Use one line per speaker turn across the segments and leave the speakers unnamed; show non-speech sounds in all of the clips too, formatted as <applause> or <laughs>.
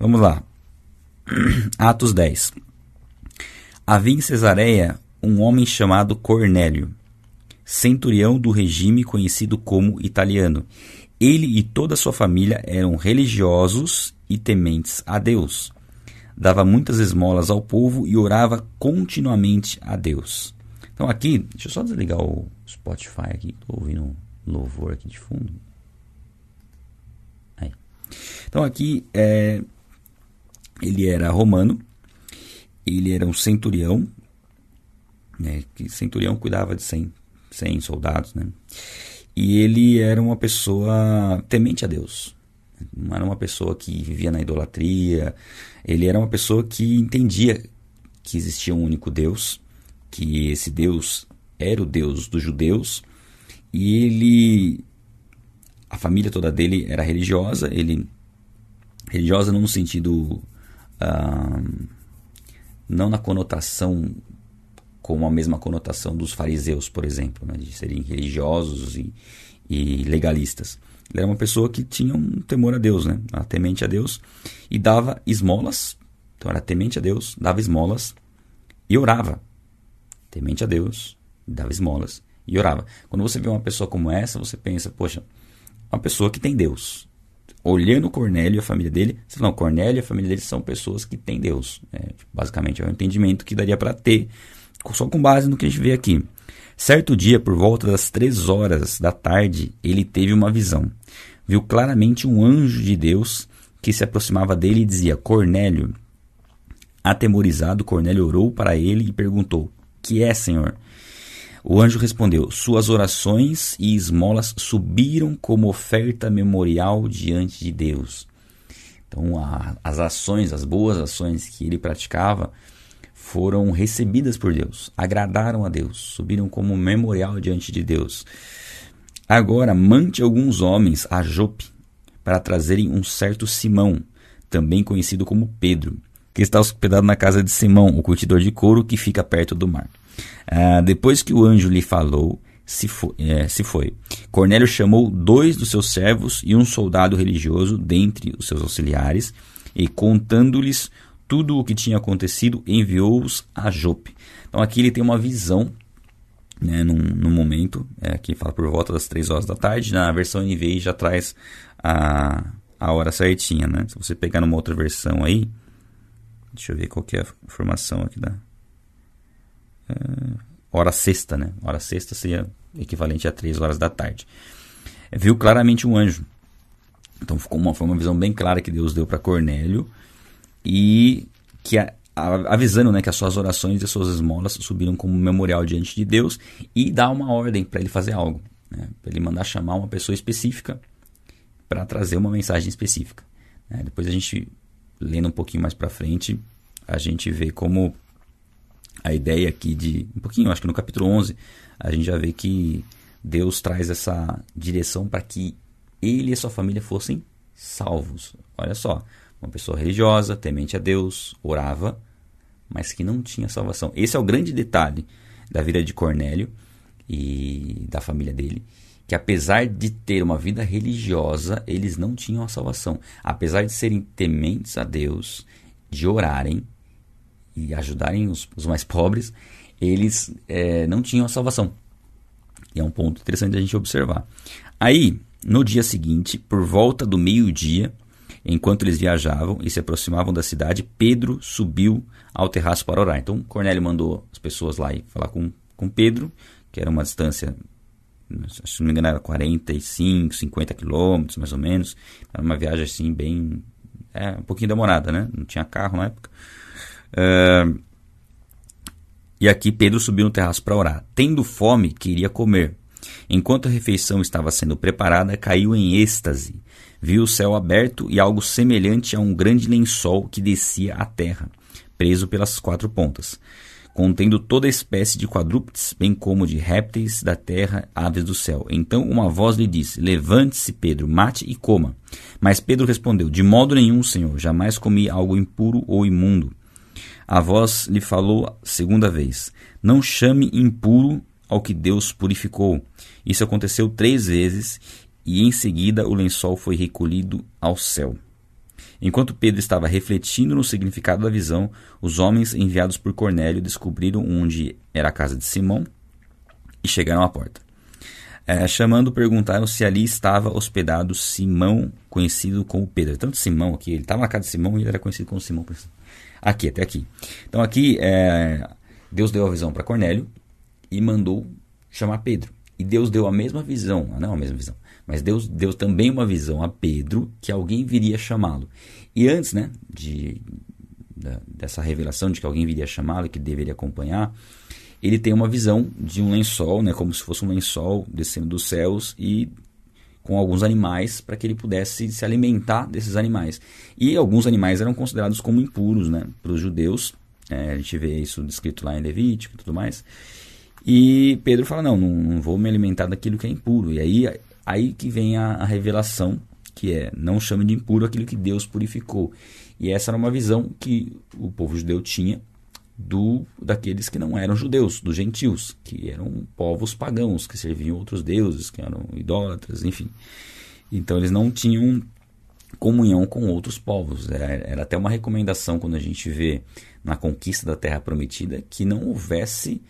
Vamos lá. <clears throat> Atos 10. Havia em Cesareia um homem chamado Cornélio, centurião do regime conhecido como italiano. Ele e toda a sua família eram religiosos e tementes a Deus. Dava muitas esmolas ao povo e orava continuamente a Deus. Então aqui, deixa eu só desligar o Spotify aqui, estou ouvindo louvor aqui de fundo. Aí. Então aqui é, ele era romano, ele era um centurião, né, que centurião cuidava de 100, 100 soldados, né? E ele era uma pessoa temente a Deus. Não era uma pessoa que vivia na idolatria. Ele era uma pessoa que entendia que existia um único Deus, que esse Deus era o Deus dos judeus. E ele. A família toda dele era religiosa. Ele. Religiosa não no sentido. Não na conotação com a mesma conotação dos fariseus, por exemplo, né, de serem religiosos e, e, legalistas. Ele era uma pessoa que tinha um temor a Deus, né, era temente a Deus e dava esmolas. Então era temente a Deus, dava esmolas e orava. Temente a Deus, dava esmolas e orava. Quando você vê uma pessoa como essa, você pensa, poxa, uma pessoa que tem Deus. Olhando Cornélio e a família dele, não, Cornélio e a família dele são pessoas que têm Deus. É, basicamente é o um entendimento que daria para ter só com base no que a gente vê aqui. Certo dia, por volta das três horas da tarde, ele teve uma visão. Viu claramente um anjo de Deus que se aproximava dele e dizia: Cornélio. Atemorizado, Cornélio orou para ele e perguntou: Que é, Senhor? O anjo respondeu: Suas orações e esmolas subiram como oferta memorial diante de Deus. Então, a, as ações, as boas ações que ele praticava, foram recebidas por Deus, agradaram a Deus, subiram como memorial diante de Deus. Agora, mande alguns homens a Jope para trazerem um certo Simão, também conhecido como Pedro, que está hospedado na casa de Simão, o curtidor de couro que fica perto do mar. Ah, depois que o anjo lhe falou, se foi, é, se foi. Cornélio chamou dois dos seus servos e um soldado religioso dentre os seus auxiliares, e contando-lhes tudo o que tinha acontecido, enviou-os a Jope. Então aqui ele tem uma visão, né, num, num momento, é, que fala por volta das 3 horas da tarde, na versão NVI já traz a, a hora certinha, né? Se você pegar numa outra versão aí, deixa eu ver qual é a informação aqui da... É, hora sexta, né? Hora sexta seria equivalente a 3 horas da tarde. Viu claramente um anjo. Então ficou uma, foi uma visão bem clara que Deus deu para Cornélio e que a, a, avisando né, que as suas orações e as suas esmolas subiram como memorial diante de Deus e dá uma ordem para ele fazer algo, né, para ele mandar chamar uma pessoa específica para trazer uma mensagem específica. Né. Depois a gente lendo um pouquinho mais para frente, a gente vê como a ideia aqui de um pouquinho, acho que no capítulo 11, a gente já vê que Deus traz essa direção para que ele e sua família fossem salvos. Olha só, uma pessoa religiosa, temente a Deus, orava, mas que não tinha salvação. Esse é o grande detalhe da vida de Cornélio e da família dele, que apesar de ter uma vida religiosa, eles não tinham a salvação. Apesar de serem tementes a Deus, de orarem e ajudarem os, os mais pobres, eles é, não tinham a salvação. E é um ponto interessante a gente observar. Aí, no dia seguinte, por volta do meio-dia, Enquanto eles viajavam e se aproximavam da cidade, Pedro subiu ao terraço para orar. Então Cornélio mandou as pessoas lá e falar com, com Pedro, que era uma distância, se não me engano, era 45, 50 quilômetros mais ou menos. Era uma viagem assim bem. É, um pouquinho demorada, né? Não tinha carro na época. Uh, e aqui Pedro subiu no terraço para orar. Tendo fome, queria comer. Enquanto a refeição estava sendo preparada, caiu em êxtase viu o céu aberto e algo semelhante a um grande lençol que descia à terra, preso pelas quatro pontas, contendo toda espécie de quadrúpedes, bem como de répteis da terra, aves do céu. Então uma voz lhe disse: Levante-se, Pedro, mate e coma. Mas Pedro respondeu: De modo nenhum, Senhor, jamais comi algo impuro ou imundo. A voz lhe falou segunda vez: Não chame impuro ao que Deus purificou. Isso aconteceu três vezes, e em seguida o lençol foi recolhido ao céu. Enquanto Pedro estava refletindo no significado da visão, os homens enviados por Cornélio descobriram onde era a casa de Simão e chegaram à porta. É, chamando, perguntaram se ali estava hospedado Simão, conhecido como Pedro. Tanto Simão aqui, ele estava na casa de Simão e ele era conhecido como Simão. Aqui, até aqui. Então aqui, é, Deus deu a visão para Cornélio e mandou chamar Pedro. E Deus deu a mesma visão, não a mesma visão, mas Deus deu também uma visão a Pedro que alguém viria chamá-lo. E antes né, de, dessa revelação de que alguém viria chamá-lo que deveria acompanhar, ele tem uma visão de um lençol, né, como se fosse um lençol descendo dos céus e com alguns animais para que ele pudesse se alimentar desses animais. E alguns animais eram considerados como impuros né, para os judeus. É, a gente vê isso descrito lá em Levítico e tudo mais. E Pedro fala: não, não, não, vou me alimentar daquilo que é impuro. E aí, aí que vem a, a revelação, que é: não chame de impuro aquilo que Deus purificou. E essa era uma visão que o povo judeu tinha do daqueles que não eram judeus, dos gentios, que eram povos pagãos, que serviam outros deuses, que eram idólatras, enfim. Então eles não tinham comunhão com outros povos. Era, era até uma recomendação quando a gente vê na conquista da Terra Prometida que não houvesse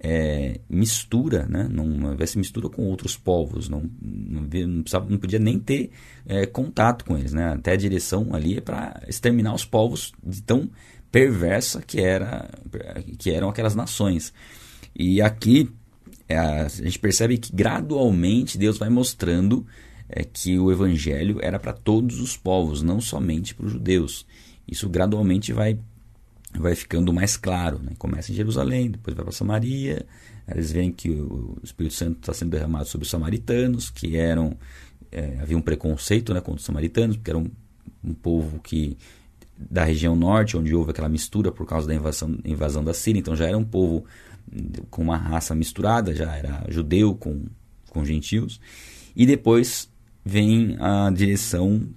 é, mistura, né? não houvesse mistura com outros povos, não, não, não, não podia nem ter é, contato com eles. Né? Até a direção ali é para exterminar os povos de tão perversa que, era, que eram aquelas nações. E aqui é, a gente percebe que gradualmente Deus vai mostrando é, que o evangelho era para todos os povos, não somente para os judeus. Isso gradualmente vai, vai ficando mais claro. Né? Começa em Jerusalém, depois vai para Samaria. Eles veem que o Espírito Santo está sendo derramado sobre os samaritanos, que eram. É, havia um preconceito né, contra os samaritanos, porque era um, um povo que da região norte, onde houve aquela mistura por causa da invasão, invasão da Síria. Então já era um povo com uma raça misturada, já era judeu com, com gentios. E depois vem a direção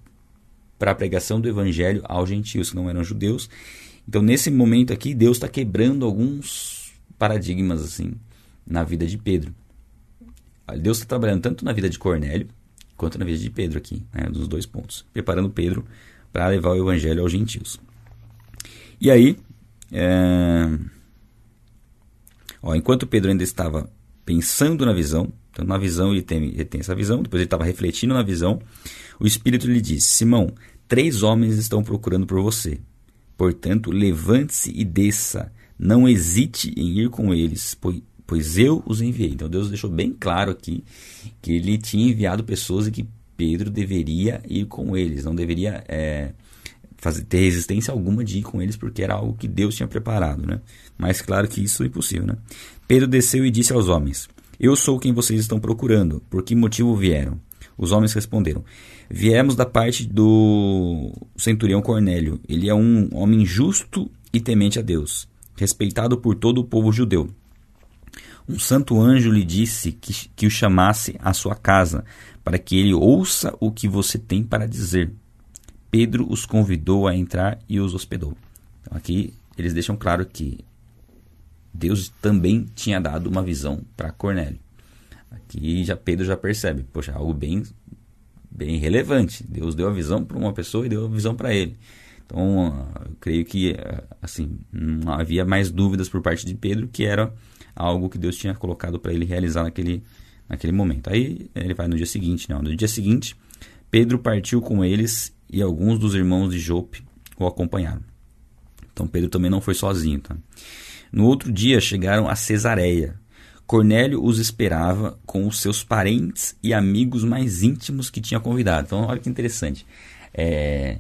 para a pregação do evangelho aos gentios que não eram judeus. Então nesse momento aqui Deus está quebrando alguns paradigmas assim na vida de Pedro. Deus está trabalhando tanto na vida de Cornélio quanto na vida de Pedro aqui, né, nos dois pontos, preparando Pedro para levar o evangelho aos gentios. E aí, é... Ó, enquanto Pedro ainda estava pensando na visão, então na visão ele tem, ele tem essa visão, depois ele estava refletindo na visão, o Espírito lhe disse: Simão, três homens estão procurando por você. Portanto, levante-se e desça. Não hesite em ir com eles, pois, pois eu os enviei. Então Deus deixou bem claro aqui que ele tinha enviado pessoas e que Pedro deveria ir com eles, não deveria é, fazer, ter resistência alguma de ir com eles, porque era algo que Deus tinha preparado. Né? Mas claro que isso é impossível. Né? Pedro desceu e disse aos homens: Eu sou quem vocês estão procurando. Por que motivo vieram? Os homens responderam: Viemos da parte do centurião Cornélio. Ele é um homem justo e temente a Deus, respeitado por todo o povo judeu. Um santo anjo lhe disse que, que o chamasse à sua casa, para que ele ouça o que você tem para dizer. Pedro os convidou a entrar e os hospedou. Então, aqui eles deixam claro que Deus também tinha dado uma visão para Cornélio. Aqui já Pedro já percebe, poxa, algo bem bem relevante. Deus deu a visão para uma pessoa e deu a visão para ele. Então, eu creio que assim, não havia mais dúvidas por parte de Pedro que era algo que Deus tinha colocado para ele realizar naquele naquele momento. Aí ele vai no dia seguinte, não. No dia seguinte, Pedro partiu com eles e alguns dos irmãos de Jope o acompanharam. Então Pedro também não foi sozinho. Tá? No outro dia chegaram a Cesareia. Cornélio os esperava com os seus parentes e amigos mais íntimos que tinha convidado. Então olha que interessante. É,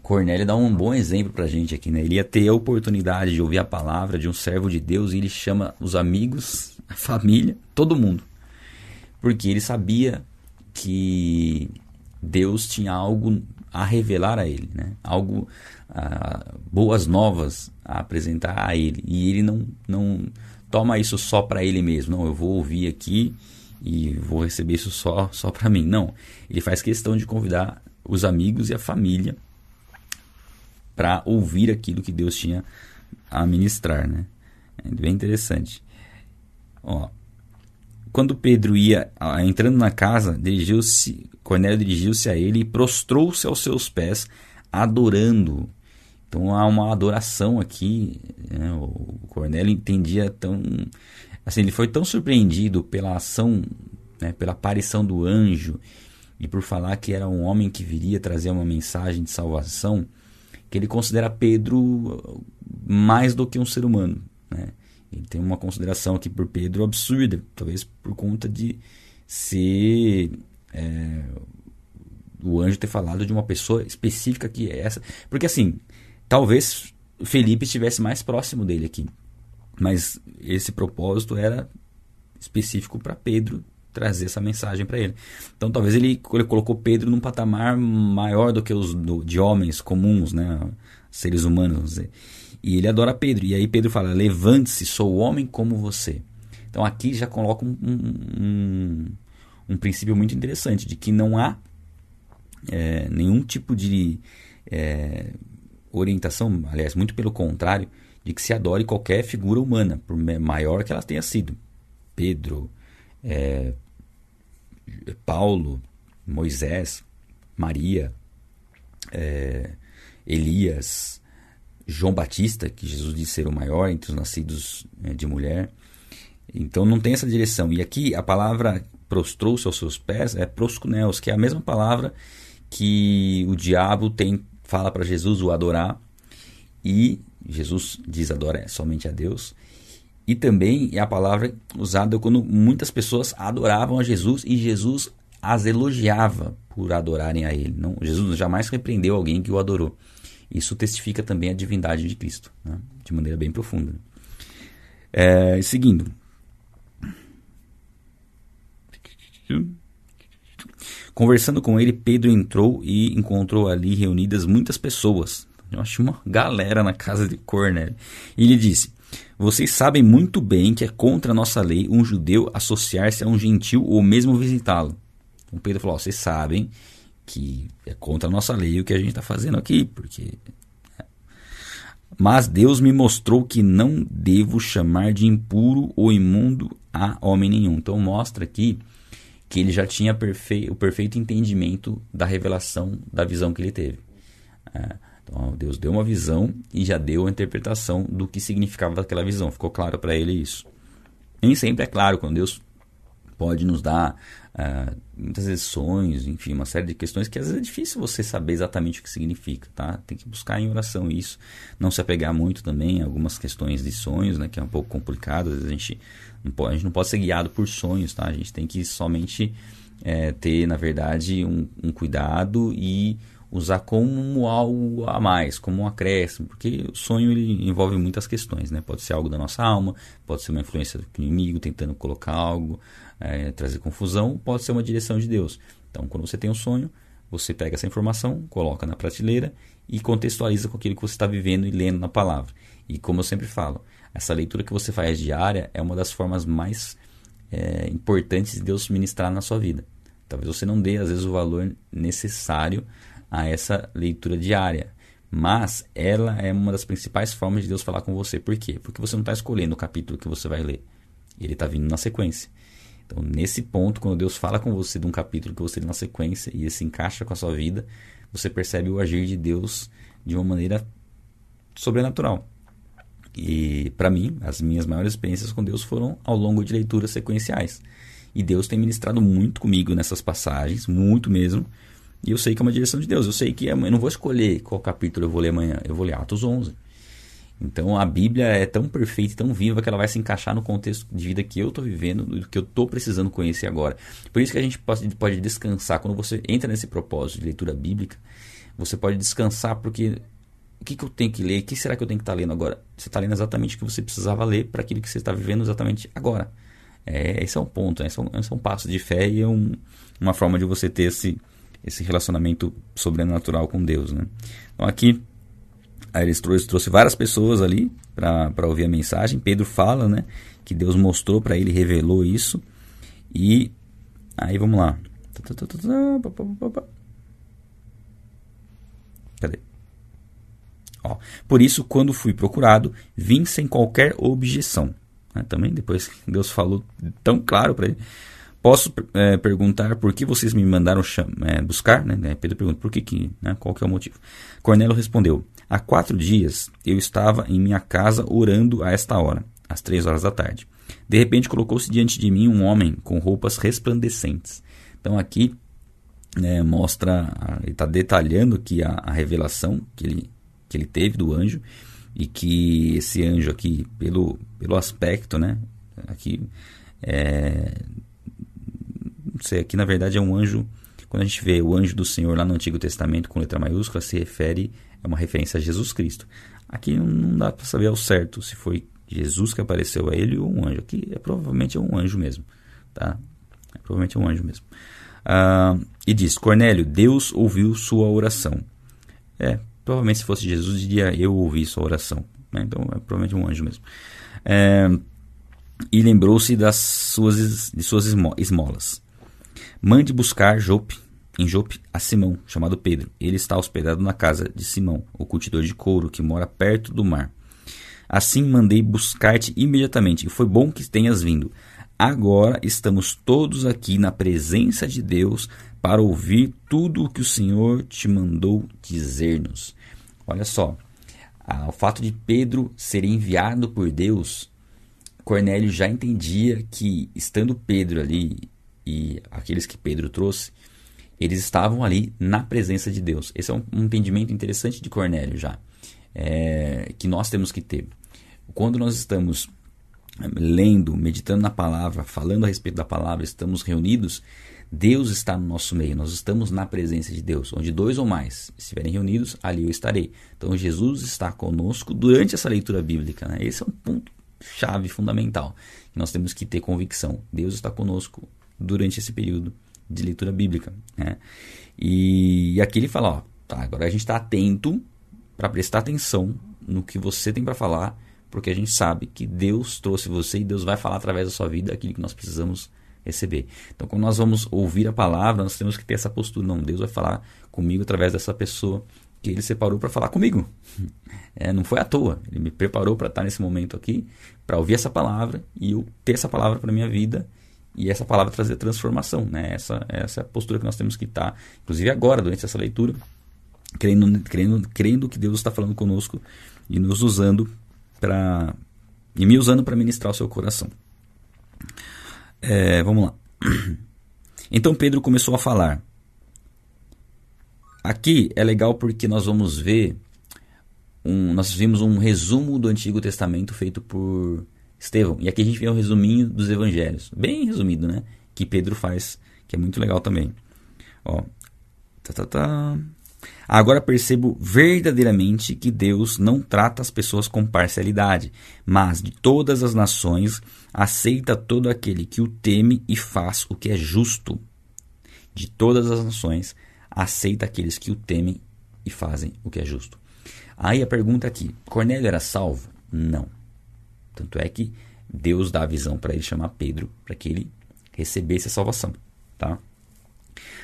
Cornélio dá um bom exemplo para a gente aqui. Né? Ele ia ter a oportunidade de ouvir a palavra de um servo de Deus e ele chama os amigos, a família, todo mundo porque ele sabia que Deus tinha algo a revelar a ele, né? algo, uh, boas novas a apresentar a ele. E ele não, não toma isso só para ele mesmo. Não, eu vou ouvir aqui e vou receber isso só, só para mim. Não, ele faz questão de convidar os amigos e a família para ouvir aquilo que Deus tinha a ministrar. Né? É bem interessante. Ó, quando Pedro ia entrando na casa, dirigiu-se, Cornélio dirigiu-se a ele e prostrou-se aos seus pés, adorando. Então há uma adoração aqui. Né? O Cornélio entendia tão. Assim, ele foi tão surpreendido pela ação, né? pela aparição do anjo e por falar que era um homem que viria trazer uma mensagem de salvação, que ele considera Pedro mais do que um ser humano. Né? Tem uma consideração aqui por Pedro absurda, talvez por conta de ser é, o anjo ter falado de uma pessoa específica que é essa. Porque assim, talvez Felipe estivesse mais próximo dele aqui. Mas esse propósito era específico para Pedro trazer essa mensagem para ele. Então talvez ele, ele, colocou Pedro num patamar maior do que os do, de homens comuns, né, seres humanos. E ele adora Pedro. E aí Pedro fala: Levante-se, sou homem como você. Então aqui já coloca um, um, um princípio muito interessante de que não há é, nenhum tipo de é, orientação, aliás, muito pelo contrário, de que se adore qualquer figura humana, por maior que ela tenha sido. Pedro, é, Paulo, Moisés, Maria, é, Elias, João Batista, que Jesus disse ser o maior entre os nascidos é, de mulher. Então não tem essa direção. E aqui a palavra prostrou-se aos seus pés é proscuneus, que é a mesma palavra que o diabo tem fala para Jesus o adorar e Jesus diz adora somente a Deus. E também é a palavra usada quando muitas pessoas adoravam a Jesus e Jesus as elogiava por adorarem a ele. Não, Jesus jamais repreendeu alguém que o adorou. Isso testifica também a divindade de Cristo, né? de maneira bem profunda. É, seguindo. Conversando com ele, Pedro entrou e encontrou ali reunidas muitas pessoas. Eu acho uma galera na casa de Cornélio. E ele disse: Vocês sabem muito bem que é contra a nossa lei um judeu associar-se a um gentil ou mesmo visitá-lo. Então Pedro falou: Vocês sabem que é contra a nossa lei o que a gente está fazendo aqui, porque. É. Mas Deus me mostrou que não devo chamar de impuro ou imundo a homem nenhum. Então mostra aqui que ele já tinha perfe o perfeito entendimento da revelação da visão que ele teve. É, então, Deus deu uma visão e já deu a interpretação do que significava aquela visão. Ficou claro para ele isso. Nem sempre é claro quando Deus pode nos dar uh, muitas vezes sonhos, enfim, uma série de questões que às vezes é difícil você saber exatamente o que significa, tá? Tem que buscar em oração isso, não se apegar muito também a algumas questões de sonhos, né, que é um pouco complicado, às vezes a gente não pode, a gente não pode ser guiado por sonhos, tá? A gente tem que somente é, ter, na verdade, um, um, cuidado e usar como algo a mais, como um acréscimo, porque o sonho ele envolve muitas questões, né? Pode ser algo da nossa alma, pode ser uma influência do inimigo tentando colocar algo, é, trazer confusão, pode ser uma direção de Deus. Então, quando você tem um sonho, você pega essa informação, coloca na prateleira e contextualiza com aquilo que você está vivendo e lendo na palavra. E como eu sempre falo, essa leitura que você faz diária é uma das formas mais é, importantes de Deus ministrar na sua vida. Talvez você não dê, às vezes, o valor necessário a essa leitura diária. Mas ela é uma das principais formas de Deus falar com você. Por quê? Porque você não está escolhendo o capítulo que você vai ler. Ele está vindo na sequência. Então, nesse ponto, quando Deus fala com você de um capítulo que você lê na sequência e esse encaixa com a sua vida, você percebe o agir de Deus de uma maneira sobrenatural. E para mim, as minhas maiores experiências com Deus foram ao longo de leituras sequenciais. E Deus tem ministrado muito comigo nessas passagens, muito mesmo. E eu sei que é uma direção de Deus. Eu sei que é, eu não vou escolher qual capítulo eu vou ler amanhã. Eu vou ler Atos 11. Então a Bíblia é tão perfeita e tão viva que ela vai se encaixar no contexto de vida que eu estou vivendo, do que eu estou precisando conhecer agora. Por isso que a gente pode, pode descansar. Quando você entra nesse propósito de leitura bíblica, você pode descansar porque o que, que eu tenho que ler? O que será que eu tenho que estar tá lendo agora? Você está lendo exatamente o que você precisava ler para aquilo que você está vivendo exatamente agora. É, esse é um ponto, esse é um, esse é um passo de fé e é um, uma forma de você ter esse, esse relacionamento sobrenatural com Deus. Né? Então aqui, aí eles trouxe, trouxe várias pessoas ali para ouvir a mensagem. Pedro fala né, que Deus mostrou para ele, revelou isso. E aí vamos lá. Cadê? Ó, por isso, quando fui procurado, vim sem qualquer objeção. Né? Também depois Deus falou tão claro para ele. Posso é, perguntar por que vocês me mandaram é, buscar? Né? Pedro pergunta, por que, que né? qual que é o motivo? Cornélio respondeu, há quatro dias eu estava em minha casa orando a esta hora, às três horas da tarde. De repente colocou-se diante de mim um homem com roupas resplandecentes. Então aqui né, mostra, ele está detalhando aqui a, a, revelação que ele, que ele teve do anjo e que esse anjo aqui, pelo, pelo aspecto, né, aqui, é, sei, aqui na verdade é um anjo, quando a gente vê o anjo do Senhor lá no Antigo Testamento com letra maiúscula, se refere, é uma referência a Jesus Cristo. Aqui não dá para saber ao certo se foi Jesus que apareceu a ele ou um anjo. Aqui é, provavelmente é um anjo mesmo, tá? É, provavelmente é um anjo mesmo. Ah, e diz: Cornélio, Deus ouviu sua oração. É, provavelmente se fosse Jesus, diria: Eu ouvi sua oração. Né? Então é provavelmente um anjo mesmo. É, e lembrou-se das suas, de suas esmolas. Mande buscar Jope, em Jope a Simão, chamado Pedro. Ele está hospedado na casa de Simão, o cultidor de couro, que mora perto do mar. Assim mandei buscar-te imediatamente, e foi bom que tenhas vindo. Agora estamos todos aqui na presença de Deus para ouvir tudo o que o Senhor te mandou dizer-nos. Olha só, o fato de Pedro ser enviado por Deus, Cornélio já entendia que, estando Pedro ali e aqueles que Pedro trouxe, eles estavam ali na presença de Deus. Esse é um, um entendimento interessante de Cornélio já, é, que nós temos que ter. Quando nós estamos lendo, meditando na palavra, falando a respeito da palavra, estamos reunidos, Deus está no nosso meio, nós estamos na presença de Deus. Onde dois ou mais estiverem reunidos, ali eu estarei. Então Jesus está conosco durante essa leitura bíblica. Né? Esse é um ponto chave fundamental. Nós temos que ter convicção. Deus está conosco durante esse período de leitura bíblica. Né? E, aqui ele fala: ó, tá, agora a gente está atento para prestar atenção no que você tem para falar porque a gente sabe que Deus trouxe você e Deus vai falar através da sua vida aquilo que nós precisamos receber. Então, quando nós vamos ouvir a palavra, nós temos que ter essa postura. Não, Deus vai falar comigo através dessa pessoa que Ele separou para falar comigo. <laughs> É, não foi à toa. Ele me preparou para estar nesse momento aqui, para ouvir essa palavra e eu ter essa palavra para minha vida e essa palavra trazer transformação. Né? Essa, essa é a postura que nós temos que estar, inclusive agora, durante essa leitura, crendo, crendo, crendo que Deus está falando conosco e nos usando para e me usando para ministrar o seu coração. É, vamos lá. <clears throat> Então Pedro começou a falar. Aqui é legal porque nós vamos ver um, nós vimos um resumo do Antigo Testamento feito por Estevão. E aqui a gente vê um resuminho dos evangelhos. Bem resumido, né? Que Pedro faz, que é muito legal também. Ó. Tá, tá, tá. Agora percebo verdadeiramente que Deus não trata as pessoas com parcialidade, mas de todas as nações aceita todo aquele que o teme e faz o que é justo. De todas as nações aceita aqueles que o temem e fazem o que é justo. Aí a pergunta aqui: Cornélio era salvo? Não. Tanto é que Deus dá a visão para ele chamar Pedro para que ele recebesse a salvação, tá?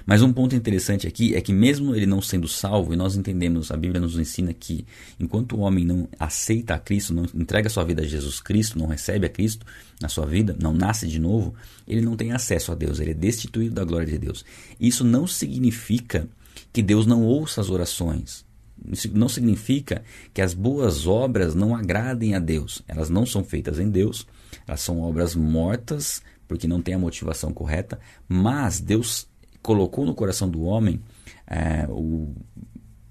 Mas um ponto interessante aqui é que, mesmo ele não sendo salvo, e nós entendemos, a Bíblia nos ensina que enquanto o homem não aceita a Cristo, não entrega sua vida a Jesus Cristo, não recebe a Cristo na sua vida, não nasce de novo, ele não tem acesso a Deus, ele é destituído da glória de Deus. Isso não significa que Deus não ouça as orações. Isso não significa que as boas obras não agradem a Deus. Elas não são feitas em Deus, elas são obras mortas porque não tem a motivação correta, mas Deus colocou no coração do homem é, o,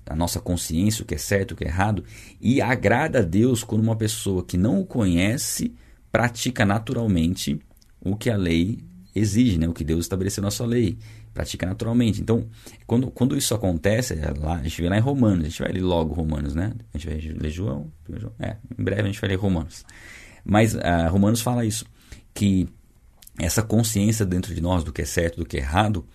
a nossa consciência, o que é certo, o que é errado, e agrada a Deus quando uma pessoa que não o conhece pratica naturalmente o que a lei exige, né? o que Deus estabeleceu na sua lei. Pratica naturalmente. Então, quando, quando isso acontece, é lá, a gente vê lá em Romanos, a gente vai ler logo Romanos, né? A gente vai ler João, João é, em breve a gente vai ler Romanos. Mas uh, Romanos fala isso, que essa consciência dentro de nós do que é certo, do que é errado,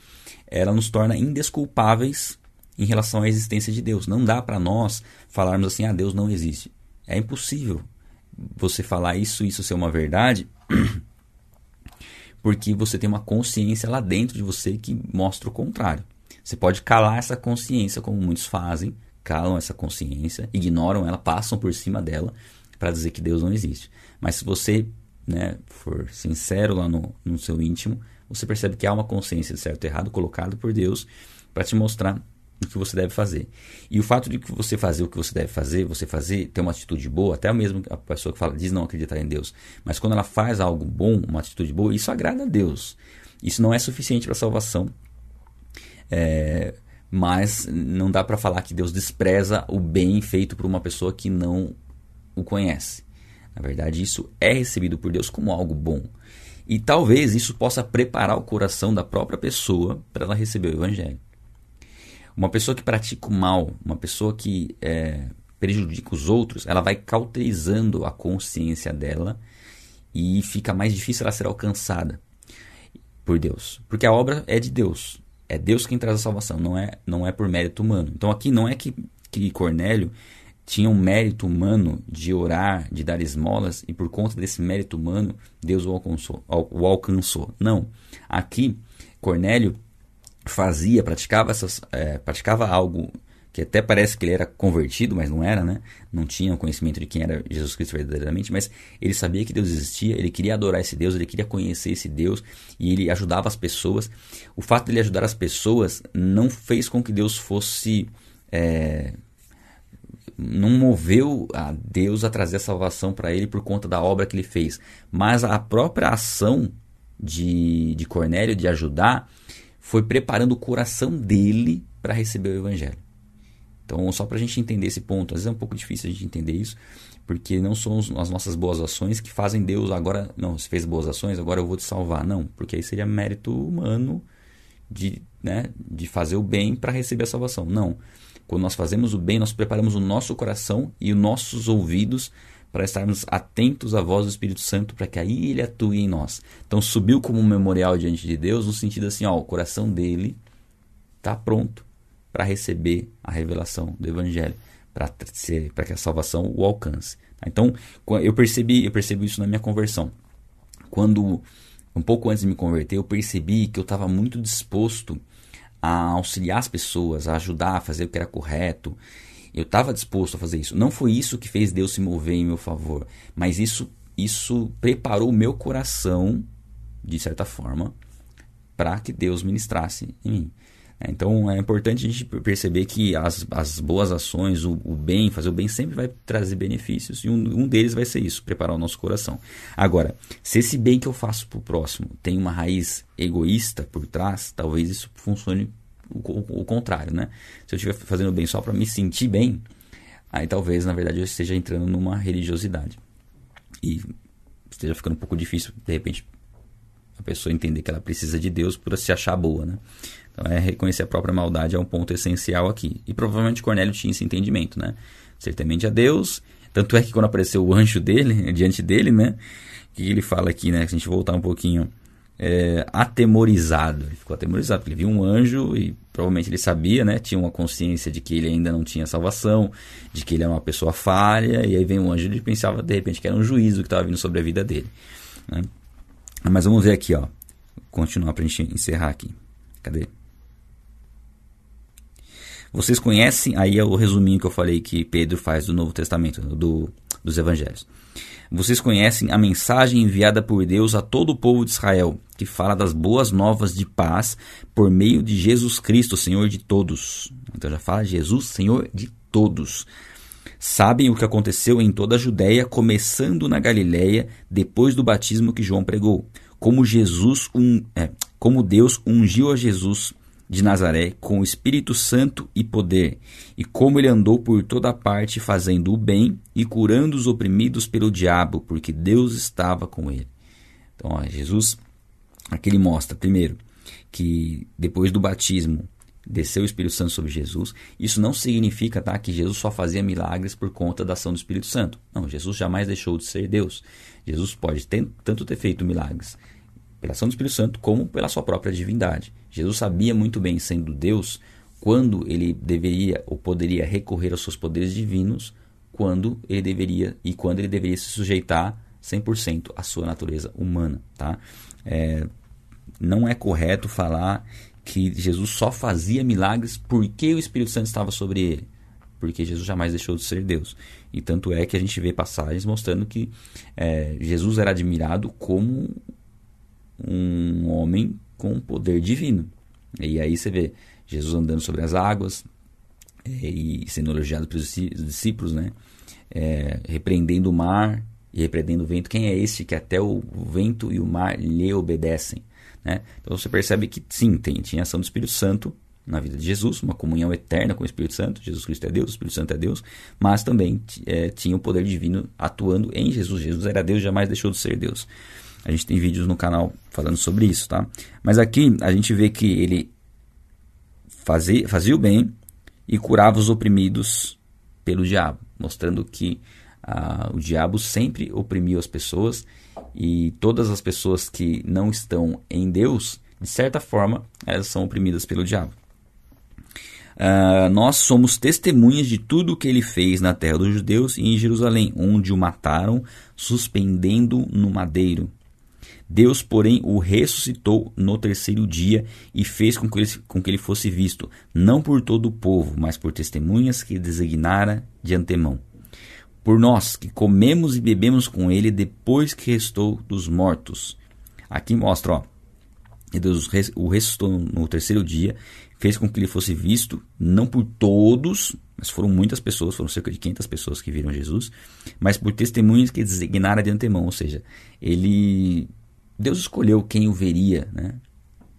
ela nos torna indesculpáveis em relação à existência de Deus. Não dá para nós falarmos assim, ah, Deus não existe. É impossível você falar isso, isso ser uma verdade, <clears throat> porque você tem uma consciência lá dentro de você que mostra o contrário. Você pode calar essa consciência, como muitos fazem, calam essa consciência, ignoram ela, passam por cima dela para dizer que Deus não existe. Mas se você né, for sincero lá no, no seu íntimo, você percebe que há uma consciência de certo e errado colocado por Deus para te mostrar o que você deve fazer. E o fato de que você fazer o que você deve fazer, você fazer, ter uma atitude boa, até mesmo a pessoa que fala, diz não acreditar em Deus, mas quando ela faz algo bom, uma atitude boa, isso agrada a Deus. Isso não é suficiente para salvação. É, mas não dá para falar que Deus despreza o bem feito por uma pessoa que não o conhece. Na verdade, isso é recebido por Deus como algo bom. E talvez isso possa preparar o coração da própria pessoa para ela receber o Evangelho. Uma pessoa que pratica o mal, uma pessoa que é, prejudica os outros, ela vai cauterizando a consciência dela e fica mais difícil ela ser alcançada por Deus. Porque a obra é de Deus. É Deus quem traz a salvação, não é, não é por mérito humano. Então aqui não é que, que Cornélio tinha um mérito humano de orar, de dar esmolas, e por conta desse mérito humano, Deus o alcançou. O alcançou. Não. Aqui, Cornélio fazia, praticava, essas, é, praticava algo que até parece que ele era convertido, mas não era, né? Não tinha conhecimento de quem era Jesus Cristo verdadeiramente, mas ele sabia que Deus existia, ele queria adorar esse Deus, ele queria conhecer esse Deus e ele ajudava as pessoas. O fato de ele ajudar as pessoas não fez com que Deus fosse. É, não moveu a Deus a trazer a salvação para ele por conta da obra que ele fez, mas a própria ação de, de Cornélio de ajudar foi preparando o coração dele para receber o evangelho. Então, só para a gente entender esse ponto, às vezes é um pouco difícil a gente entender isso, porque não são as nossas boas ações que fazem Deus agora, não, você fez boas ações, agora eu vou te salvar. Não, porque aí seria mérito humano de, né, de fazer o bem para receber a salvação. Não. Quando nós fazemos o bem, nós preparamos o nosso coração e os nossos ouvidos para estarmos atentos à voz do Espírito Santo para que aí ele atue em nós. Então subiu como um memorial diante de Deus no sentido assim, ó, o coração dele está pronto para receber a revelação do Evangelho, para que a salvação o alcance. Tá? Então, eu percebi, eu percebi isso na minha conversão. Quando, um pouco antes de me converter, eu percebi que eu estava muito disposto a auxiliar as pessoas, a ajudar a fazer o que era correto. Eu estava disposto a fazer isso. Não foi isso que fez Deus se mover em meu favor, mas isso, isso preparou o meu coração, de certa forma, para que Deus ministrasse em mim. É, então é importante a gente perceber que as, as boas ações, o, o bem, fazer o bem sempre vai trazer benefícios e um, um deles vai ser isso, preparar o nosso coração. Agora, se esse bem que eu faço para o próximo tem uma raiz egoísta por trás, talvez isso funcione o, o, o contrário, né? Se eu estiver fazendo bem só para me sentir bem, aí talvez na verdade eu esteja entrando numa religiosidade e esteja ficando um pouco difícil de repente a pessoa entender que ela precisa de Deus para se achar boa, né? Então, é reconhecer a própria maldade é um ponto essencial aqui. E provavelmente Cornélio tinha esse entendimento, né? Ser temente a Deus. Tanto é que quando apareceu o anjo dele, <laughs> diante dele, né? que ele fala aqui, né? Se a gente voltar um pouquinho, é, atemorizado. Ele ficou atemorizado, porque ele viu um anjo e provavelmente ele sabia, né? Tinha uma consciência de que ele ainda não tinha salvação, de que ele era uma pessoa falha, e aí vem um anjo e ele pensava de repente que era um juízo que estava vindo sobre a vida dele. Né? Mas vamos ver aqui, ó. Continuar para a gente encerrar aqui. Cadê? Vocês conhecem, aí é o resuminho que eu falei que Pedro faz do Novo Testamento, do, dos Evangelhos. Vocês conhecem a mensagem enviada por Deus a todo o povo de Israel, que fala das boas novas de paz por meio de Jesus Cristo, Senhor de todos. Então já fala Jesus, Senhor de todos. Sabem o que aconteceu em toda a Judéia, começando na Galiléia, depois do batismo que João pregou. Como Jesus, um, é, como Deus ungiu a Jesus de Nazaré com o Espírito Santo e poder, e como ele andou por toda parte fazendo o bem e curando os oprimidos pelo diabo, porque Deus estava com ele. Então, ó, Jesus, aqui ele mostra, primeiro, que depois do batismo desceu o Espírito Santo sobre Jesus. Isso não significa tá, que Jesus só fazia milagres por conta da ação do Espírito Santo. Não, Jesus jamais deixou de ser Deus. Jesus pode ter, tanto ter feito milagres pela ação do Espírito Santo, como pela sua própria divindade. Jesus sabia muito bem, sendo Deus, quando ele deveria ou poderia recorrer aos seus poderes divinos, quando ele deveria e quando ele deveria se sujeitar 100% à sua natureza humana. Tá? É, não é correto falar que Jesus só fazia milagres porque o Espírito Santo estava sobre ele. Porque Jesus jamais deixou de ser Deus. E tanto é que a gente vê passagens mostrando que é, Jesus era admirado como um homem com poder divino. E aí você vê Jesus andando sobre as águas é, e sendo elogiado pelos discípulos, né? É, repreendendo o mar e repreendendo o vento. Quem é este que até o vento e o mar lhe obedecem? Né? Então você percebe que sim, tem, tinha ação do Espírito Santo na vida de Jesus, uma comunhão eterna com o Espírito Santo. Jesus Cristo é Deus, o Espírito Santo é Deus, mas também é, tinha o poder divino atuando em Jesus. Jesus era Deus, jamais deixou de ser Deus. A gente tem vídeos no canal falando sobre isso, tá? Mas aqui a gente vê que ele fazia, fazia o bem e curava os oprimidos pelo diabo, mostrando que ah, o diabo sempre oprimiu as pessoas e todas as pessoas que não estão em Deus, de certa forma, elas são oprimidas pelo diabo. Uh, nós somos testemunhas de tudo o que ele fez na terra dos judeus e em Jerusalém, onde o mataram, suspendendo no madeiro. Deus, porém, o ressuscitou no terceiro dia e fez com que, ele, com que ele fosse visto, não por todo o povo, mas por testemunhas que designara de antemão. Por nós que comemos e bebemos com ele depois que restou dos mortos. Aqui mostra, ó, Deus o ressuscitou no terceiro dia fez com que ele fosse visto, não por todos, mas foram muitas pessoas, foram cerca de 500 pessoas que viram Jesus, mas por testemunhas que designaram de antemão, ou seja, ele Deus escolheu quem o veria, né?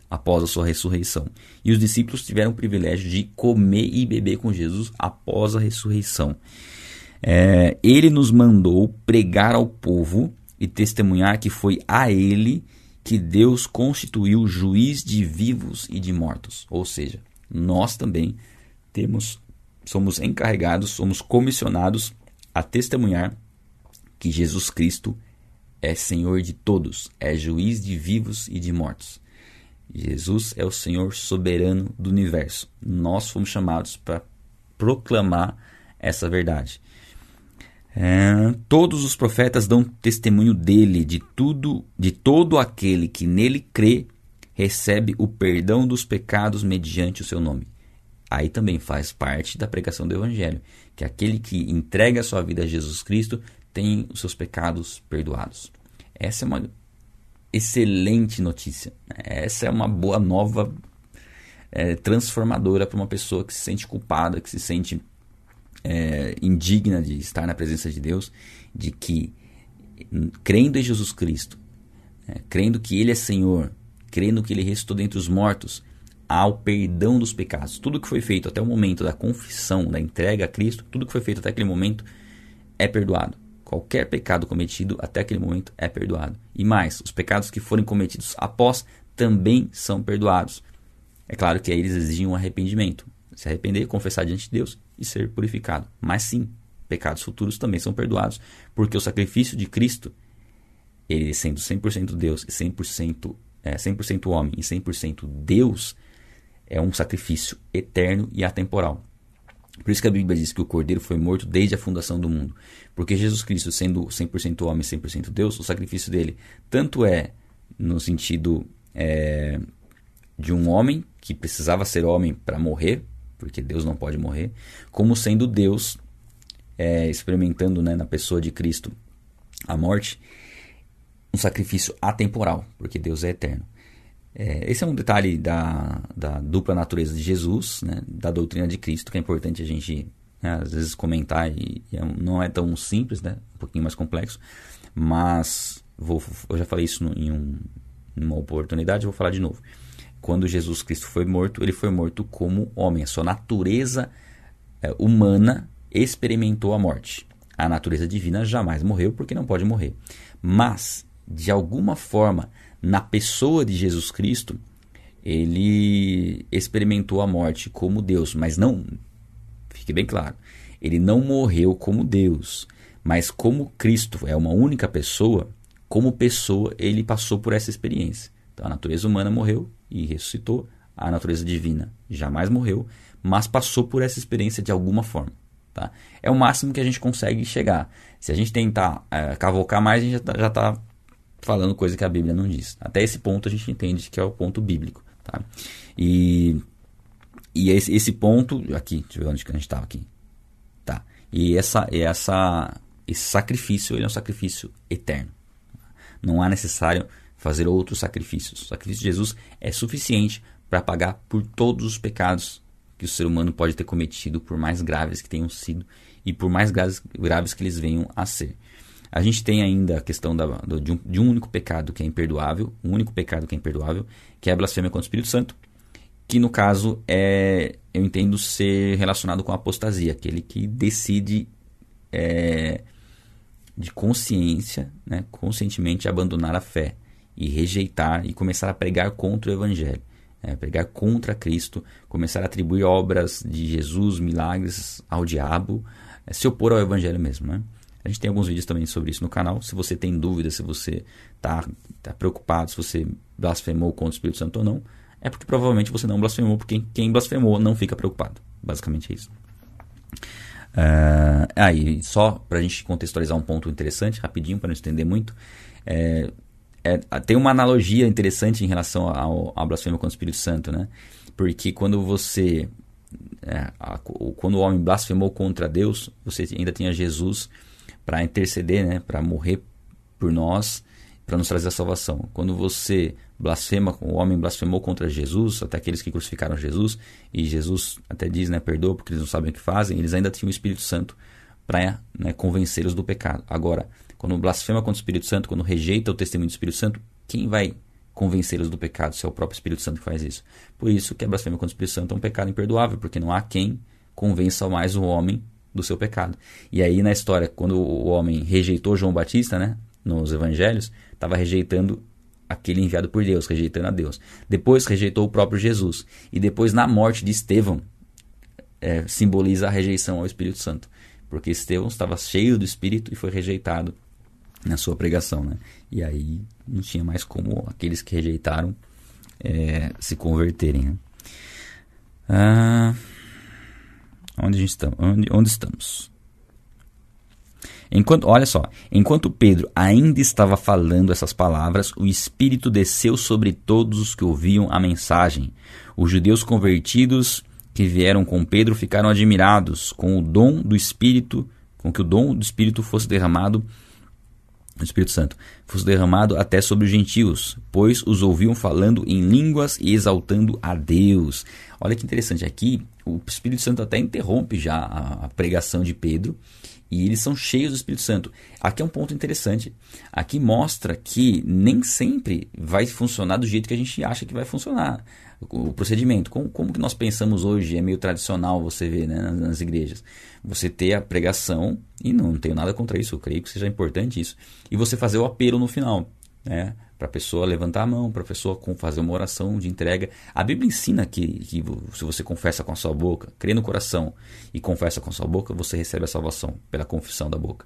Após a sua ressurreição. E os discípulos tiveram o privilégio de comer e beber com Jesus após a ressurreição. É, ele nos mandou pregar ao povo e testemunhar que foi a ele que Deus constituiu juiz de vivos e de mortos. Ou seja, nós também temos somos encarregados, somos comissionados a testemunhar que Jesus Cristo é Senhor de todos, é juiz de vivos e de mortos. Jesus é o Senhor soberano do universo. Nós fomos chamados para proclamar essa verdade. É, todos os profetas dão testemunho dele, de tudo, de todo aquele que nele crê, recebe o perdão dos pecados mediante o seu nome. Aí também faz parte da pregação do evangelho, que aquele que entrega a sua vida a Jesus Cristo tem os seus pecados perdoados. Essa é uma excelente notícia. Essa é uma boa nova é, transformadora para uma pessoa que se sente culpada, que se sente é, indigna de estar na presença de Deus, de que, crendo em Jesus Cristo, é, crendo que Ele é Senhor, crendo que Ele ressuscitou dentre os mortos, há o perdão dos pecados. Tudo que foi feito até o momento da confissão, da entrega a Cristo, tudo que foi feito até aquele momento é perdoado. Qualquer pecado cometido até aquele momento é perdoado. E mais, os pecados que forem cometidos após também são perdoados. É claro que aí eles exigem um arrependimento. Se arrepender, confessar diante de Deus e ser purificado. Mas sim, pecados futuros também são perdoados, porque o sacrifício de Cristo, ele sendo 100% Deus e 100%, é, 100 homem e 100% Deus, é um sacrifício eterno e atemporal. Por isso que a Bíblia diz que o Cordeiro foi morto desde a fundação do mundo. Porque Jesus Cristo, sendo 100% homem e 100% Deus, o sacrifício dele tanto é no sentido é, de um homem que precisava ser homem para morrer porque Deus não pode morrer, como sendo Deus é, experimentando né, na pessoa de Cristo a morte, um sacrifício atemporal, porque Deus é eterno. É, esse é um detalhe da, da dupla natureza de Jesus, né, da doutrina de Cristo, que é importante a gente né, às vezes comentar, e, e, é não é tão simples, né, um pouquinho mais complexo, mas vou, eu já falei isso no, em um, uma oportunidade, vou falar de novo quando Jesus Cristo foi morto, ele foi morto como homem. A sua natureza é, humana experimentou a morte. A natureza divina jamais morreu porque não pode morrer. Mas, de alguma forma, na pessoa de Jesus Cristo, ele experimentou a morte como Deus, mas não, fique bem claro, ele não morreu como Deus, mas como Cristo é uma única pessoa, como pessoa ele passou por essa experiência. Então a natureza humana morreu e ressuscitou, a natureza divina jamais morreu, mas passou por essa experiência de alguma forma. Tá? É o máximo que a gente consegue chegar. Se a gente tentar é, cavocar mais, a gente já está tá falando coisa que a Bíblia não diz. Até esse ponto a gente entende que é o ponto bíblico. Tá? E, e esse, esse ponto, aqui, deixa eu ver onde que a gente estava aqui. Tá? E essa, essa, esse sacrifício ele é um sacrifício eterno. Não há necessário fazer outros sacrifícios. O sacrifício de Jesus é suficiente para pagar por todos os pecados que o ser humano pode ter cometido, por mais graves que tenham sido e por mais graves, graves que eles venham a ser. A gente tem ainda a questão da, do, de, um, de, um, único pecado que é imperdoável, um único pecado que é imperdoável, que é a blasfêmia contra o Espírito Santo, que no caso é, eu entendo ser relacionado com a apostasia, aquele que decide é, de consciência, né, conscientemente abandonar a fé e rejeitar e começar a pregar contra o Evangelho, é, pregar contra Cristo, começar a atribuir obras de Jesus, milagres ao diabo, é, se opor ao Evangelho mesmo. Né? A gente tem alguns vídeos também sobre isso no canal. Se você tem dúvida, se você está tá preocupado, se você blasfemou contra o Espírito Santo ou não, é porque provavelmente você não blasfemou, porque quem blasfemou não fica preocupado. Basicamente é isso. Uh, aí, só para a gente contextualizar um ponto interessante, rapidinho, para não estender muito, é, é, tem uma analogia interessante em relação ao, ao blasfêmia contra o Espírito Santo, né? Porque quando você. É, a, quando o homem blasfemou contra Deus, você ainda tinha Jesus para interceder, né? Para morrer por nós, para nos trazer a salvação. Quando você blasfema, o homem blasfemou contra Jesus, até aqueles que crucificaram Jesus, e Jesus até diz, né, perdoa porque eles não sabem o que fazem, eles ainda tinham o Espírito Santo para né, convencê-los do pecado. Agora, quando blasfema contra o Espírito Santo, quando rejeita o testemunho do Espírito Santo, quem vai convencê-los do pecado se é o próprio Espírito Santo que faz isso? Por isso que a blasfêmia contra o Espírito Santo é um pecado imperdoável, porque não há quem convença mais o homem do seu pecado. E aí na história, quando o homem rejeitou João Batista, né, nos evangelhos, estava rejeitando aquele enviado por Deus, rejeitando a Deus. Depois rejeitou o próprio Jesus. E depois, na morte de Estevão, é, simboliza a rejeição ao Espírito Santo. Porque Estevão estava cheio do Espírito e foi rejeitado na sua pregação. Né? E aí não tinha mais como aqueles que rejeitaram é, se converterem. Né? Ah, onde, a gente está? onde, onde estamos? Enquanto, olha só, enquanto Pedro ainda estava falando essas palavras, o Espírito desceu sobre todos os que ouviam a mensagem. Os judeus convertidos que vieram com Pedro ficaram admirados com o dom do Espírito, com que o dom do Espírito fosse derramado o Espírito Santo fosse derramado até sobre os gentios, pois os ouviam falando em línguas e exaltando a Deus. Olha que interessante aqui, o Espírito Santo até interrompe já a pregação de Pedro e eles são cheios do Espírito Santo. Aqui é um ponto interessante. Aqui mostra que nem sempre vai funcionar do jeito que a gente acha que vai funcionar o procedimento. Como, como que nós pensamos hoje, é meio tradicional você ver né, nas igrejas. Você ter a pregação, e não tenho nada contra isso, eu creio que seja importante isso, e você fazer o apelo no final. Né? Para a pessoa levantar a mão, para a pessoa fazer uma oração de entrega. A Bíblia ensina que, que se você confessa com a sua boca, crê no coração e confessa com a sua boca, você recebe a salvação pela confissão da boca.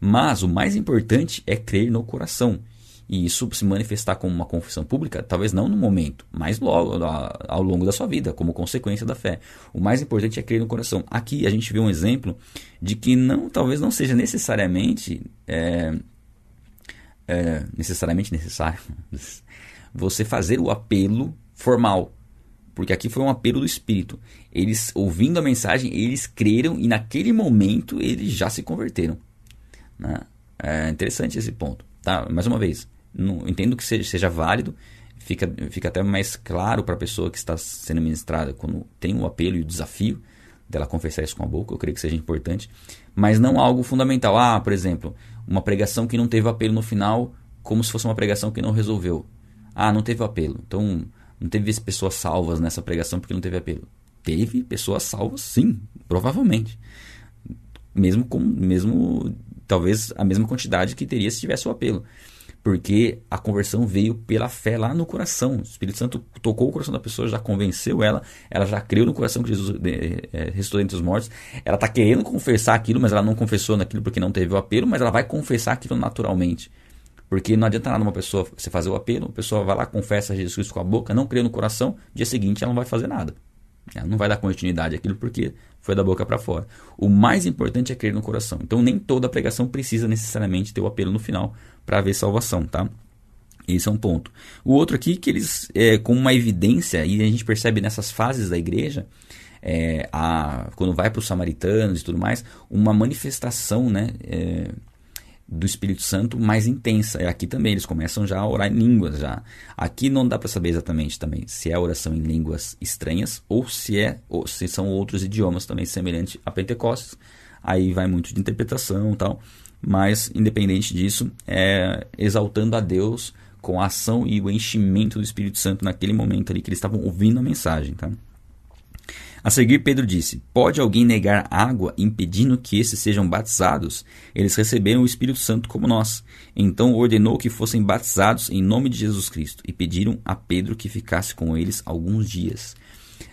Mas o mais importante é crer no coração. E isso se manifestar como uma confissão pública, talvez não no momento, mas logo ao longo da sua vida, como consequência da fé. O mais importante é crer no coração. Aqui a gente vê um exemplo de que não, talvez não seja necessariamente é, é, necessariamente necessário você fazer o apelo formal. Porque aqui foi um apelo do Espírito. Eles, ouvindo a mensagem, eles creram e naquele momento eles já se converteram. Né? É interessante esse ponto. Tá? Mais uma vez, não, entendo que seja, seja válido, fica, fica até mais claro para a pessoa que está sendo ministrada quando tem o apelo e o desafio dela confessar isso com a boca, eu creio que seja importante, mas não algo fundamental. Ah, por exemplo, uma pregação que não teve apelo no final, como se fosse uma pregação que não resolveu. Ah, não teve apelo. Então, não teve pessoas salvas nessa pregação porque não teve apelo. Teve pessoas salvas, sim, provavelmente. Mesmo com, mesmo talvez a mesma quantidade que teria se tivesse o apelo porque a conversão veio pela fé lá no coração. O Espírito Santo tocou o coração da pessoa, já convenceu ela, ela já creu no coração que Jesus é, ressuscitou entre os mortos. Ela está querendo confessar aquilo, mas ela não confessou naquilo porque não teve o apelo, mas ela vai confessar aquilo naturalmente. Porque não adianta nada uma pessoa você fazer o apelo, a pessoa vai lá, confessa Jesus Cristo com a boca, não crê no coração, dia seguinte ela não vai fazer nada. Ela não vai dar continuidade àquilo porque foi da boca para fora. O mais importante é crer no coração. Então nem toda pregação precisa necessariamente ter o apelo no final para haver salvação, tá? Esse é um ponto. O outro aqui que eles, é, com uma evidência, e a gente percebe nessas fases da igreja, é, a, quando vai para os samaritanos e tudo mais, uma manifestação né, é, do Espírito Santo mais intensa. E aqui também eles começam já a orar em línguas já. Aqui não dá para saber exatamente também se é oração em línguas estranhas ou se é ou se são outros idiomas também semelhantes a Pentecostes. Aí vai muito de interpretação, tal. Mas independente disso, é exaltando a Deus com a ação e o enchimento do Espírito Santo naquele momento ali que eles estavam ouvindo a mensagem, tá? A seguir, Pedro disse: Pode alguém negar água, impedindo que esses sejam batizados? Eles receberam o Espírito Santo como nós. Então ordenou que fossem batizados em nome de Jesus Cristo e pediram a Pedro que ficasse com eles alguns dias.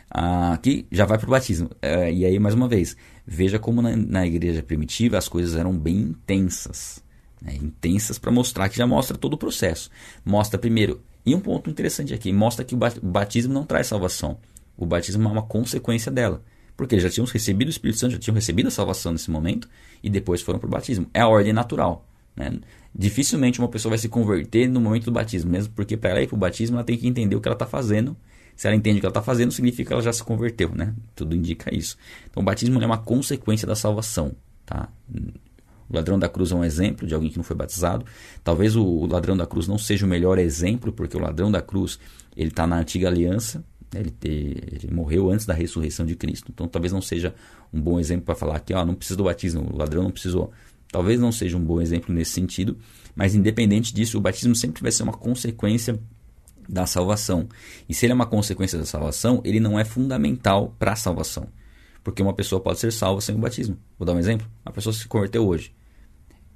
Ah, aqui já vai para o batismo. É, e aí, mais uma vez, veja como na, na igreja primitiva as coisas eram bem intensas. Né? Intensas para mostrar que já mostra todo o processo. Mostra primeiro, e um ponto interessante aqui, mostra que o batismo não traz salvação. O batismo é uma consequência dela. Porque eles já tinham recebido o Espírito Santo, já tinham recebido a salvação nesse momento e depois foram para o batismo. É a ordem natural. Né? Dificilmente uma pessoa vai se converter no momento do batismo, mesmo porque para ela ir para o batismo ela tem que entender o que ela está fazendo. Se ela entende o que ela está fazendo, significa que ela já se converteu. Né? Tudo indica isso. Então o batismo é uma consequência da salvação. Tá? O ladrão da cruz é um exemplo de alguém que não foi batizado. Talvez o ladrão da cruz não seja o melhor exemplo, porque o ladrão da cruz ele está na antiga aliança, Ele, ele, morreu antes da ressurreição de Cristo. Então talvez não seja um bom exemplo para falar que ó, não precisa do batismo, o ladrão não precisou. Talvez não seja um bom exemplo nesse sentido, mas independente disso, o batismo sempre vai ser uma consequência da salvação. E se ele é uma consequência da salvação, ele não é fundamental para a salvação. Porque uma pessoa pode ser salva sem o batismo. Vou dar um exemplo. Uma pessoa se converteu hoje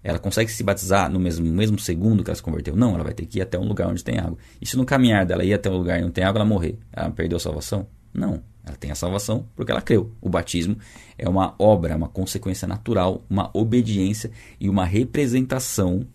ela consegue se batizar no mesmo, mesmo segundo que ela se converteu? Não, ela vai ter que ir até um lugar onde tem água. E se no caminhar dela ir até um lugar onde não tem água, ela morrer? Ela perdeu a salvação? Não, ela tem a salvação porque ela creu. O batismo é uma obra, uma consequência natural, uma obediência e uma representação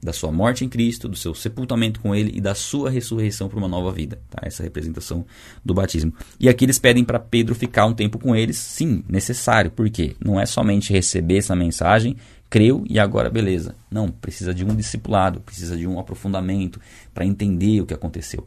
da sua morte em Cristo, do seu sepultamento com Ele e da sua ressurreição para uma nova vida. Tá? Essa representação do batismo. E aqui eles pedem para Pedro ficar um tempo com eles, sim, necessário, porque não é somente receber essa mensagem creu e agora beleza. Não, precisa de um discipulado, precisa de um aprofundamento para entender o que aconteceu.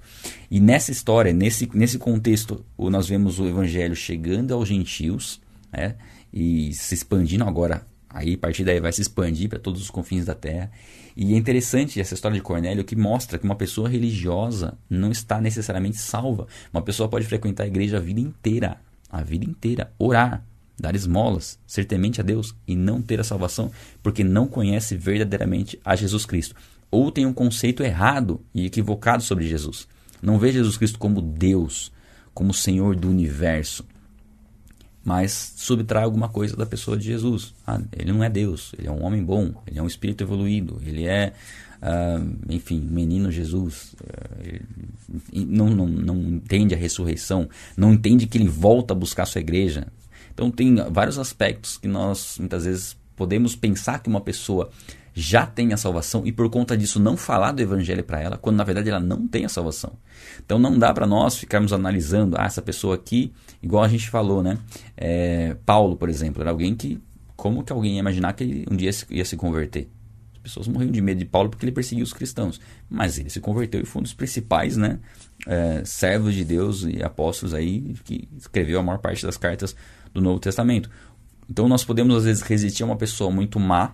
E nessa história, nesse, nesse contexto, nós vemos o evangelho chegando aos gentios né, e se expandindo agora. Aí, a partir daí, vai se expandir para todos os confins da terra. E é interessante essa história de Cornélio que mostra que uma pessoa religiosa não está necessariamente salva. Uma pessoa pode frequentar a igreja a vida inteira, a vida inteira, orar, dar esmolas, ser temente a Deus e não ter a salvação, porque não conhece verdadeiramente a Jesus Cristo. Ou tem um conceito errado e equivocado sobre Jesus. Não vê Jesus Cristo como Deus, como Senhor do universo, mas subtrai alguma coisa da pessoa de Jesus. Ah, ele não é Deus, ele é um homem bom, ele é um espírito evoluído, ele é, uh, enfim, menino Jesus. Uh, não, não, não entende a ressurreição, não entende que ele volta a buscar a sua igreja, então tem vários aspectos que nós muitas vezes podemos pensar que uma pessoa já tem a salvação e por conta disso não falar do evangelho para ela, quando na verdade ela não tem a salvação. Então não dá para nós ficarmos analisando, ah, essa pessoa aqui, igual a gente falou, né? É, Paulo, por exemplo, era alguém que, como que alguém ia imaginar que ele um dia ia se converter? As pessoas morriam de medo de Paulo porque ele perseguia os cristãos, mas ele se converteu e foi um dos principais, né? É, servos de Deus e apóstolos aí que escreveu a maior parte das cartas do Novo Testamento. Então nós podemos às vezes resistir a uma pessoa muito má,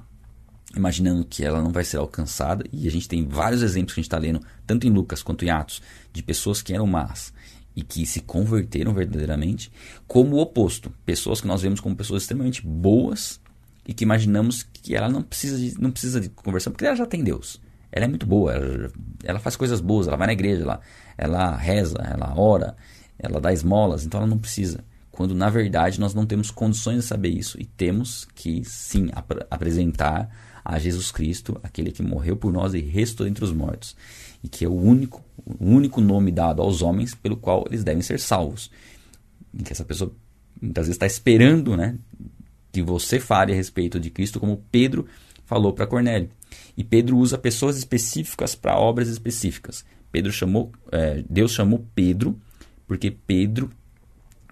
imaginando que ela não vai ser alcançada, e a gente tem vários exemplos que a gente está lendo, tanto em Lucas quanto em Atos, de pessoas que eram más e que se converteram verdadeiramente, como o oposto, pessoas que nós vemos como pessoas extremamente boas e que imaginamos que ela não precisa de, não precisa de conversão porque ela já tem Deus. Ela é muito boa, ela, ela faz coisas boas, ela vai na igreja, ela, ela reza, ela ora, ela dá esmolas, então ela não precisa quando na verdade nós não temos condições de saber isso e temos que sim ap apresentar a Jesus Cristo, aquele que morreu por nós e restou entre os mortos, e que é o único, o único nome dado aos homens pelo qual eles devem ser salvos. E que essa pessoa muitas vezes está esperando, né, que você fale a respeito de Cristo, como Pedro falou para Cornélio. E Pedro usa pessoas específicas para obras específicas. Pedro chamou, é, Deus chamou Pedro porque Pedro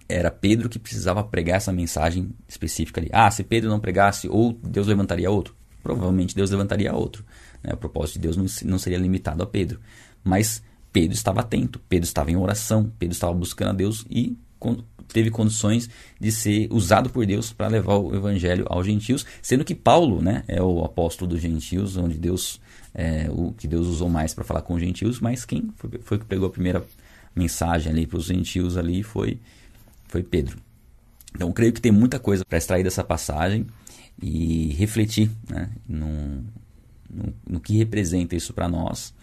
era Pedro que precisava pregar essa mensagem específica ali. Ah, se Pedro não pregasse, ou Deus levantaria outro? Provavelmente Deus levantaria outro. Né? O propósito de Deus não, seria limitado a Pedro. Mas Pedro estava atento, Pedro estava em oração, Pedro estava buscando a Deus e teve condições de ser usado por Deus para levar o evangelho aos gentios, sendo que Paulo, né, é o apóstolo dos gentios, onde Deus é, o que Deus usou mais para falar com os gentios, mas quem foi, foi que pegou a primeira mensagem ali para os gentios ali foi foi Pedro. Então, creio que tem muita coisa para extrair dessa passagem e refletir né, no, no, no que representa isso para nós.